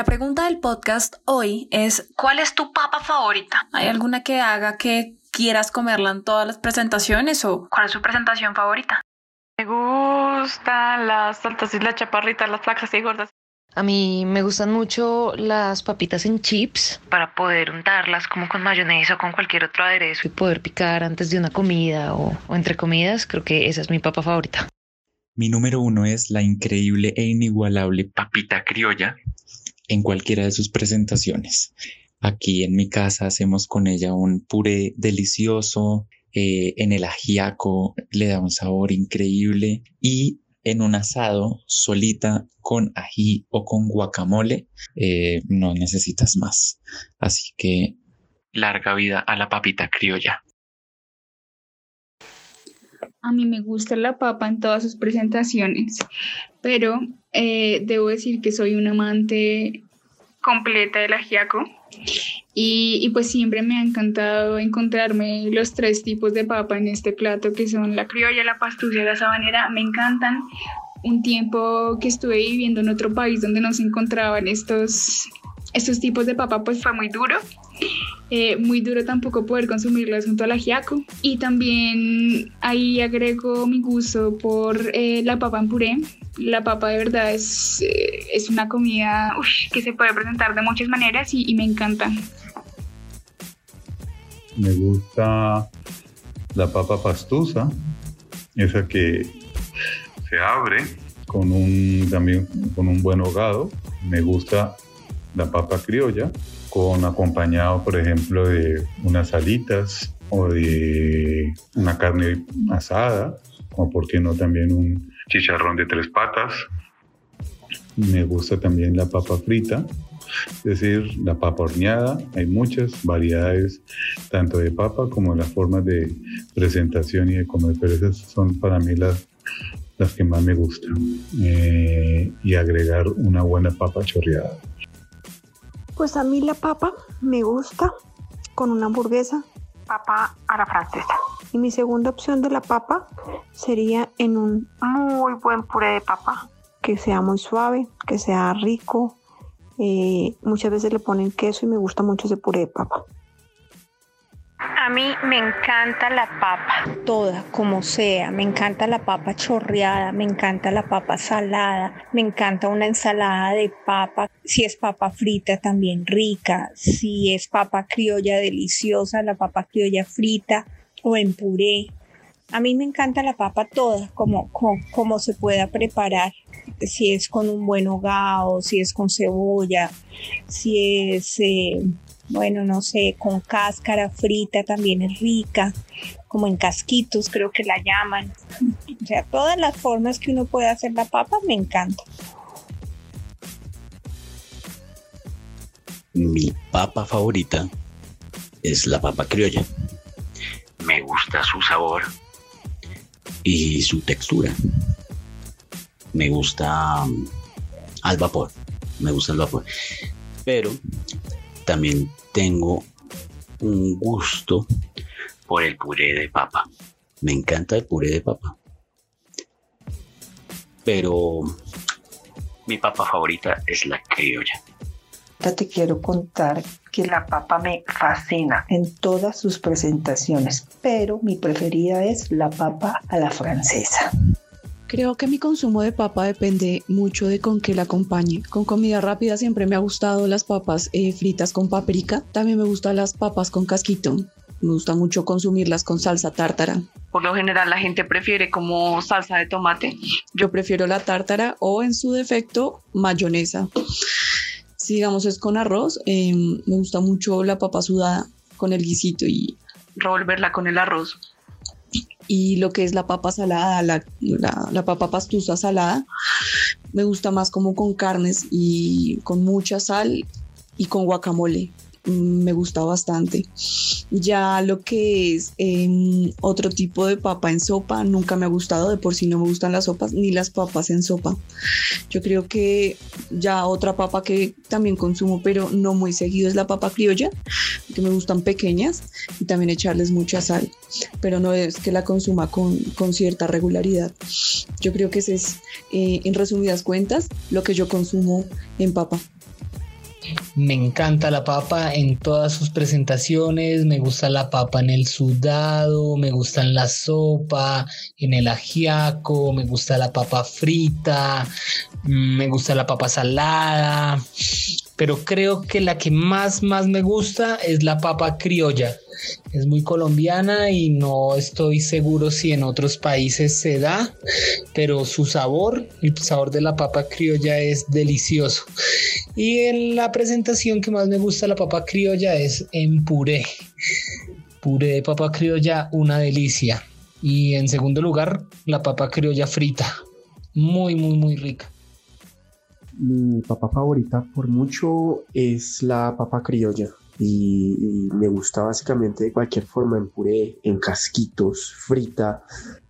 La pregunta del podcast hoy es, ¿cuál es tu papa favorita? ¿Hay alguna que haga que quieras comerla en todas las presentaciones o cuál es su presentación favorita? Me gustan las altas y las chaparritas, las flacas y gordas. A mí me gustan mucho las papitas en chips para poder untarlas como con mayonesa o con cualquier otro aderezo y poder picar antes de una comida o, o entre comidas. Creo que esa es mi papa favorita. Mi número uno es la increíble e inigualable papita criolla en cualquiera de sus presentaciones. Aquí en mi casa hacemos con ella un puré delicioso, eh, en el ajiaco le da un sabor increíble y en un asado solita con ají o con guacamole eh, no necesitas más. Así que larga vida a la papita criolla. A mí me gusta la papa en todas sus presentaciones, pero eh, debo decir que soy un amante completa del ajiaco y, y, pues siempre me ha encantado encontrarme los tres tipos de papa en este plato que son la criolla, la pastusa y la sabanera. Me encantan. Un tiempo que estuve viviendo en otro país donde no se encontraban estos, estos tipos de papa pues fue muy duro eh, muy duro tampoco poder consumirlas junto al ajiaco. Y también ahí agrego mi gusto por eh, la papa en puré. La papa de verdad es, eh, es una comida que se puede presentar de muchas maneras y, y me encanta. Me gusta la papa pastusa, esa que se abre con un, también con un buen hogado. Me gusta la papa criolla, con acompañado, por ejemplo, de unas alitas o de una carne asada, o por qué no también un chicharrón de tres patas. Me gusta también la papa frita, es decir, la papa horneada. Hay muchas variedades, tanto de papa como las formas de presentación y de comer, pero esas son para mí las, las que más me gustan. Eh, y agregar una buena papa chorreada. Pues a mí la papa me gusta con una hamburguesa, papa a la francesa. Y mi segunda opción de la papa sería en un muy buen puré de papa. Que sea muy suave, que sea rico. Eh, muchas veces le ponen queso y me gusta mucho ese puré de papa. A mí me encanta la papa, toda, como sea. Me encanta la papa chorreada, me encanta la papa salada, me encanta una ensalada de papa. Si es papa frita, también rica. Si es papa criolla, deliciosa, la papa criolla frita o en puré. A mí me encanta la papa toda, como, como, se pueda preparar. Si es con un buen hogao, si es con cebolla, si es eh, bueno, no sé, con cáscara frita también es rica, como en casquitos creo que la llaman. O sea, todas las formas que uno puede hacer la papa me encanta. Mi papa favorita es la papa criolla. Me gusta su sabor y su textura. Me gusta um, al vapor. Me gusta el vapor. Pero también tengo un gusto por el puré de papa. Me encanta el puré de papa. Pero mi papa favorita es la criolla. Te quiero contar que la papa me fascina en todas sus presentaciones, pero mi preferida es la papa a la francesa. Creo que mi consumo de papa depende mucho de con qué la acompañe. Con comida rápida siempre me ha gustado las papas eh, fritas con paprika. También me gustan las papas con casquito. Me gusta mucho consumirlas con salsa tártara. Por lo general la gente prefiere como salsa de tomate. Yo prefiero la tártara o en su defecto mayonesa. Si digamos es con arroz, em, me gusta mucho la papa sudada con el guisito y revolverla con el arroz y lo que es la papa salada, la, la, papa pastusa salada, me gusta más como con carnes y con mucha sal y con guacamole. Mm, me gusta bastante. Ya lo que es em, otro tipo de papa en sopa, nunca me ha gustado, de por sí no me gustan las sopas ni las papas en sopa. Yo creo que ya otra papa que también consumo, pero no muy seguido, es la papa criolla, que me gustan pequeñas y también echarles mucha sal, pero no es que la consuma con, con cierta regularidad. Yo creo que ese es, eh, en resumidas cuentas, lo que yo consumo en papa. Me encanta la papa en todas sus presentaciones, me gusta la papa en el sudado, me gusta en la sopa, en el ajiaco, me gusta la papa frita, mm, me gusta la papa salada, pero creo que la que más más me gusta es la papa criolla es muy colombiana y no estoy seguro si en otros países se da, pero su sabor, el sabor de la papa criolla es delicioso. Y en la presentación que más me gusta la papa criolla es en puré. Puré de papa criolla, una delicia. Y en segundo lugar, la papa criolla frita. Muy, muy, muy rica. Mi papa favorita por mucho es la papa criolla y, me gusta básicamente de cualquier forma, en puré, en casquitos, frita.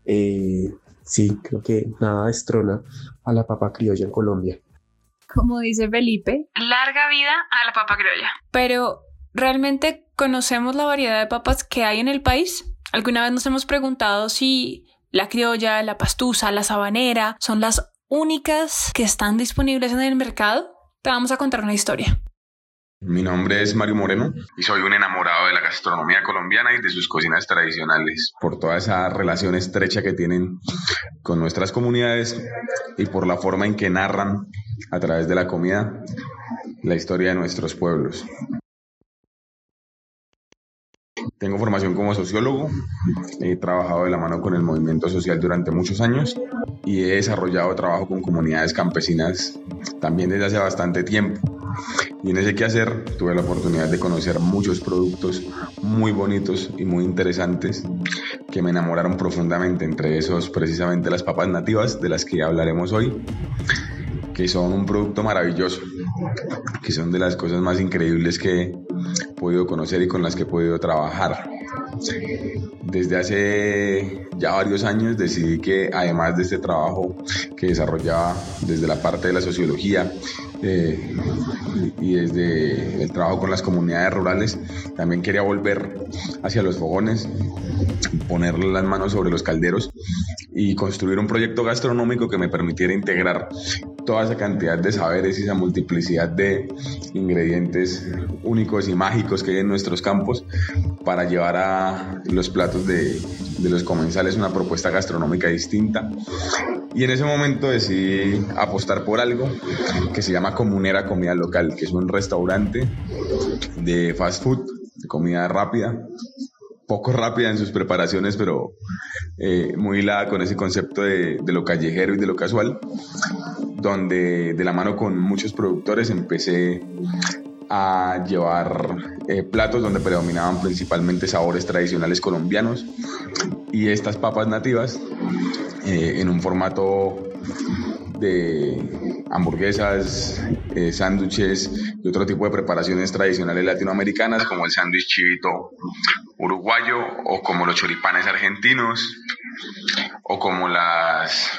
Eh, sí, creo que nada destrona a la papa criolla en Colombia. Como dice Felipe, larga vida a la papa criolla. Pero, ¿realmente conocemos la variedad de papas que hay en el país? ¿Alguna vez nos hemos preguntado si la criolla, la pastusa, la sabanera son las únicas que están disponibles en el mercado? Te vamos a contar una historia. Mi nombre es Mario Moreno y soy un enamorado de la gastronomía colombiana y de sus cocinas tradicionales, por toda esa relación estrecha que tienen con nuestras comunidades y por la forma en que narran a través de la comida la historia de nuestros pueblos. Tengo formación como sociólogo, he trabajado de la mano con el movimiento social durante muchos años y he desarrollado trabajo con comunidades campesinas también desde hace bastante tiempo. Y en ese quehacer tuve la oportunidad de conocer muchos productos muy bonitos y muy interesantes que me enamoraron profundamente, entre esos precisamente las papas nativas de las que hablaremos hoy, que son un producto maravilloso, que son de las cosas más increíbles que he podido conocer y con las que he podido trabajar. Desde hace ya varios años decidí que además de este trabajo que desarrollaba desde la parte de la sociología eh, y desde el trabajo con las comunidades rurales, también quería volver hacia los fogones, poner las manos sobre los calderos y construir un proyecto gastronómico que me permitiera integrar toda esa cantidad de saberes y esa multiplicidad de ingredientes únicos y mágicos que hay en nuestros campos para llevar a los platos de, de los comensales una propuesta gastronómica distinta. Y en ese momento decidí apostar por algo que se llama Comunera Comida Local, que es un restaurante de fast food, de comida rápida, poco rápida en sus preparaciones, pero eh, muy hilada con ese concepto de, de, lo callejero y de lo casual, donde de la mano con muchos productores empecé a llevar eh, platos donde predominaban principalmente sabores tradicionales colombianos y estas papas nativas eh, en un formato de hamburguesas, eh, sándwiches y otro tipo de preparaciones tradicionales latinoamericanas como el sándwich chivito uruguayo o como los choripanes argentinos o como las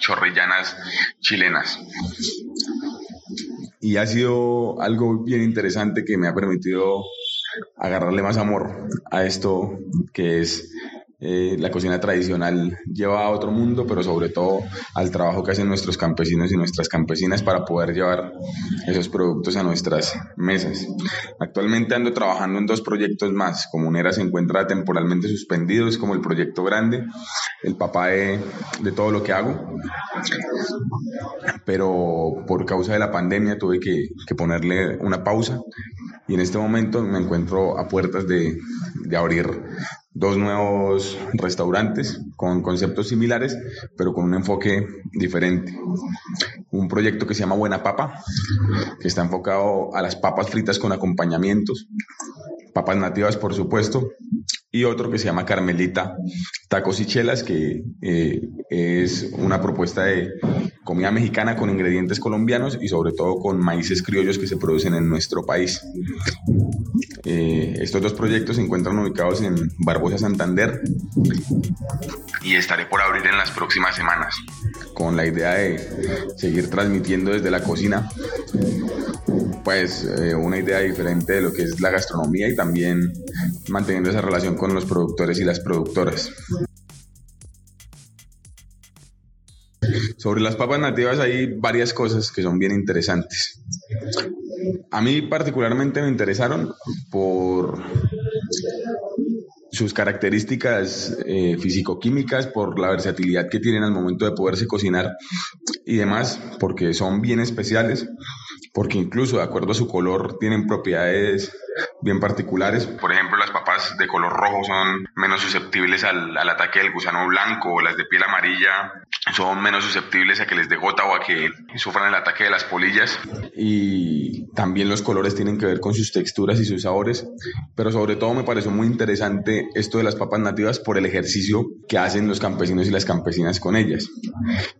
chorrillanas chilenas. Y ha sido algo bien interesante que me ha permitido agarrarle más amor a esto que es eh, la cocina tradicional lleva a otro mundo, pero sobre todo al trabajo que hacen nuestros campesinos y nuestras campesinas para poder llevar esos productos a nuestras mesas. Actualmente ando trabajando en dos proyectos más. Comunera se encuentra temporalmente suspendido, es como el proyecto grande, el papá de, de todo lo que hago. Pero por causa de la pandemia tuve que, que ponerle una pausa y en este momento me encuentro a puertas de, de abrir dos nuevos restaurantes con conceptos similares, pero con un enfoque diferente. Un proyecto que se llama Buena Papa, que está enfocado a las papas fritas con acompañamientos, papas nativas por supuesto, y otro que se llama Carmelita Tacos y Chelas, que eh, es una propuesta de comida mexicana con ingredientes colombianos y sobre todo con maíces criollos que se producen en nuestro país. Eh, estos dos proyectos se encuentran ubicados en Barbosa, Santander y estaré por abrir en las próximas semanas con la idea de seguir transmitiendo desde la cocina pues eh, una idea diferente de lo que es la gastronomía y también manteniendo esa relación con los productores y las productoras. Sobre las papas nativas hay varias cosas que son bien interesantes. a mí particularmente me interesaron por sus características eh, físico-químicas, por la versatilidad que tienen al momento de poderse cocinar y demás, porque son bien especiales, porque incluso de acuerdo a su color tienen propiedades bien particulares. Por ejemplo, las papas de color rojo son menos susceptibles al, al, ataque del gusano blanco, o las de piel amarilla son menos susceptibles a que les dé gota o a que sufran el ataque de las polillas. Y también los colores tienen que ver con sus texturas y sus sabores. Pero sobre todo me pareció muy interesante esto de las papas nativas por el ejercicio que hacen los campesinos y las campesinas con ellas.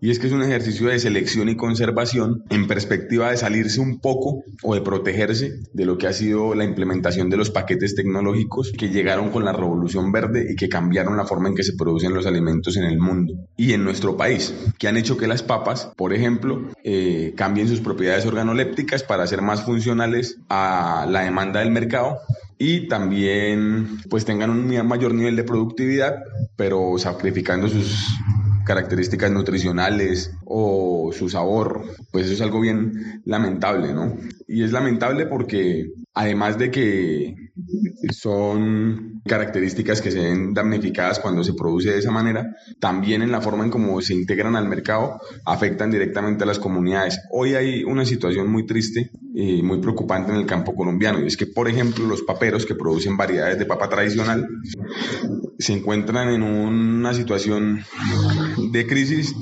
Y es que es un ejercicio de selección y conservación en perspectiva de salirse un poco o de protegerse de lo que ha sido la implementación de los paquetes tecnológicos que llegaron con la revolución verde y que cambiaron la forma en que se producen los alimentos en el mundo y en nuestro país que han hecho que las papas, por ejemplo, eh, cambien sus propiedades organolépticas para ser más funcionales a la demanda del mercado y también pues tengan un mayor nivel de productividad, pero sacrificando sus características nutricionales o su sabor, pues eso es algo bien lamentable, ¿no? Y es lamentable porque además de que son características que se ven damnificadas cuando se produce de esa manera, también en la forma en cómo se integran al mercado afectan directamente a las comunidades. Hoy hay una situación muy triste y muy preocupante en el campo colombiano y es que, por ejemplo, los paperos que producen variedades de papa tradicional se encuentran en una situación de crisis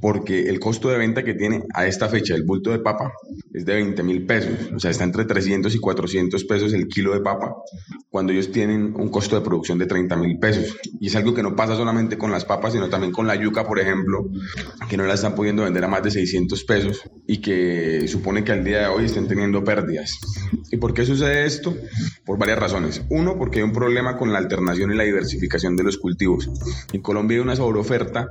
porque el costo de venta que tiene a esta fecha el bulto de papa es de 20 mil pesos, o sea, está entre 300 y 400 pesos el kilo de papa, cuando ellos tienen un costo de producción de 30 mil pesos. Y es algo que no pasa solamente con las papas, sino también con la yuca, por ejemplo, que no la están pudiendo vender a más de 600 pesos y que supone que al día de hoy estén teniendo pérdidas. ¿Y por qué sucede esto? Por varias razones. Uno, porque hay un problema con la alternación y la diversificación de los cultivos. En Colombia hay una sobreoferta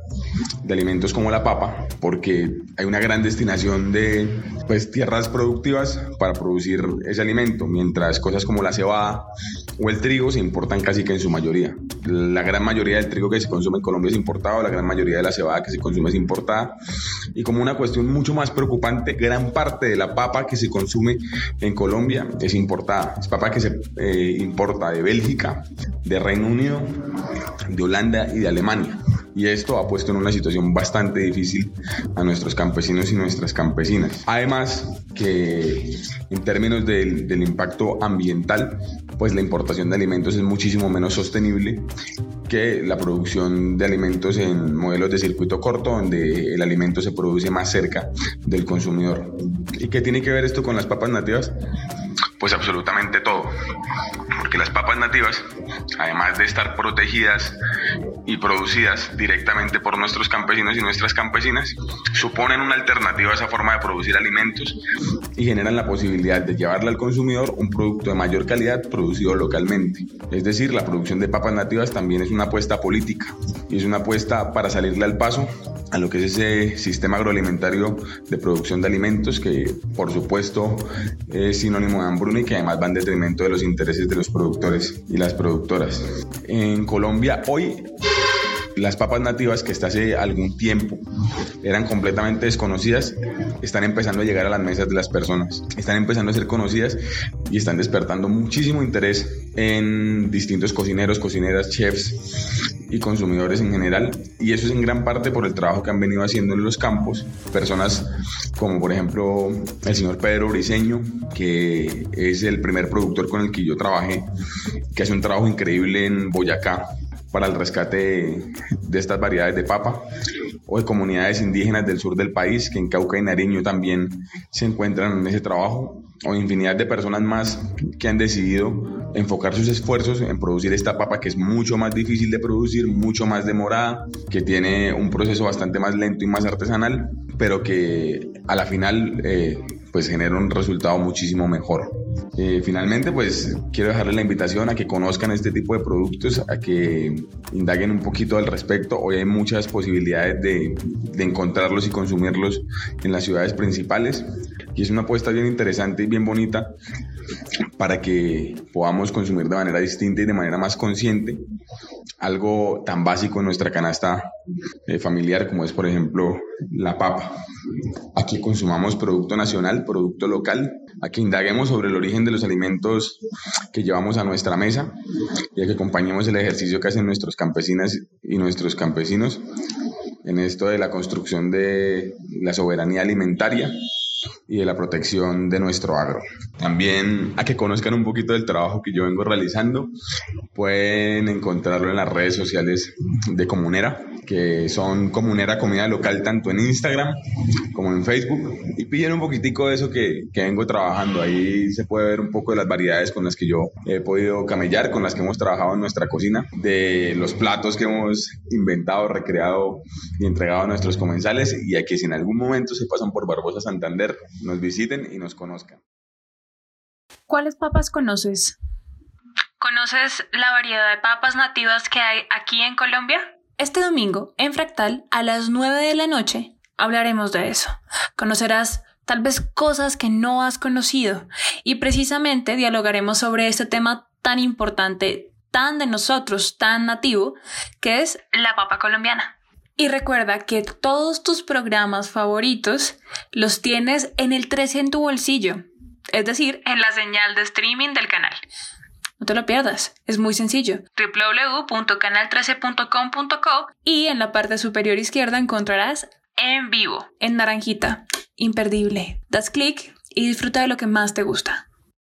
de alimentos como la papa, porque hay una gran destinación de pues, tierras productivas para producir ese alimento, mientras cosas como la cebada o el trigo se importan casi que en su mayoría. La gran mayoría del trigo que se consume en Colombia es importado, la gran mayoría de la cebada que se consume es importada. Y como una cuestión mucho más preocupante, gran parte de la papa que se consume en Colombia es importada. Es papa que se eh, importa de Bélgica, de Reino Unido, de Holanda y de Alemania y esto ha puesto en una situación bastante difícil a nuestros campesinos y nuestras campesinas. Además que en términos del, del impacto ambiental, pues la importación de alimentos es muchísimo menos sostenible que la producción de alimentos en modelos de circuito corto, donde el alimento se produce más cerca del consumidor. ¿Y qué tiene que ver esto con las papas nativas? Pues absolutamente todo, porque las papas nativas, además de estar protegidas y producidas directamente por nuestros campesinos y nuestras campesinas, suponen una alternativa a esa forma de producir alimentos y generan la posibilidad de llevarle al consumidor un producto de mayor calidad producido localmente. Es decir, la producción de papas nativas también es una apuesta política y es una apuesta para salirle al paso a lo que es ese sistema agroalimentario de producción de alimentos que por supuesto es sinónimo de hambruna y que además va en detrimento de los intereses de los productores y las productoras. En Colombia hoy las papas nativas que hasta hace algún tiempo eran completamente desconocidas, están empezando a llegar a las mesas de las personas, están empezando a ser conocidas y están despertando muchísimo interés en distintos cocineros, cocineras, chefs y consumidores en general. Y eso es en gran parte por el trabajo que han venido haciendo en los campos. Personas como por ejemplo el señor Pedro Briseño, que es el primer productor con el que yo trabajé, que hace un trabajo increíble en Boyacá para el rescate de estas variedades de papa o de comunidades indígenas del sur del país que en Cauca y Nariño también se encuentran en ese trabajo o infinidad de personas más que han decidido enfocar sus esfuerzos en producir esta papa que es mucho más difícil de producir, mucho más demorada, que tiene un proceso bastante más lento y más artesanal, pero que a la final eh, pues genera un resultado muchísimo mejor. Eh, finalmente, pues quiero dejarle la invitación a que conozcan este tipo de productos, a que indaguen un poquito al respecto. Hoy hay muchas posibilidades de, de encontrarlos y consumirlos en las ciudades principales. Y es una apuesta bien interesante y bien bonita para que podamos consumir de manera distinta y de manera más consciente algo tan básico en nuestra canasta eh, familiar como es, por ejemplo, la papa. Aquí consumamos producto nacional, producto local, aquí indaguemos sobre el origen de los alimentos que llevamos a nuestra mesa y a que acompañemos el ejercicio que hacen nuestros campesinas y nuestros campesinos en esto de la construcción de la soberanía alimentaria y de la protección de nuestro agro. También a que conozcan un poquito del trabajo que yo vengo realizando, pueden encontrarlo en las redes sociales de Comunera, que son Comunera Comida Local tanto en Instagram como en Facebook, y pillen un poquitico de eso que, que vengo trabajando. Ahí se puede ver un poco de las variedades con las que yo he podido camellar, con las que hemos trabajado en nuestra cocina, de los platos que hemos inventado, recreado y entregado a nuestros comensales, y a que si en algún momento se pasan por Barbosa Santander, nos visiten y nos conozcan. ¿Cuáles papas conoces? ¿Conoces la variedad de papas nativas que hay aquí en Colombia? Este domingo, en Fractal, a las 9 de la noche, hablaremos de eso. Conocerás tal vez cosas que no has conocido y precisamente dialogaremos sobre este tema tan importante, tan de nosotros, tan nativo, que es la papa colombiana. Y recuerda que todos tus programas favoritos los tienes en el 13 en tu bolsillo, es decir, en la señal de streaming del canal. No te lo pierdas, es muy sencillo. www.canal13.com.co y en la parte superior izquierda encontrarás en vivo, en naranjita. Imperdible. Das clic y disfruta de lo que más te gusta.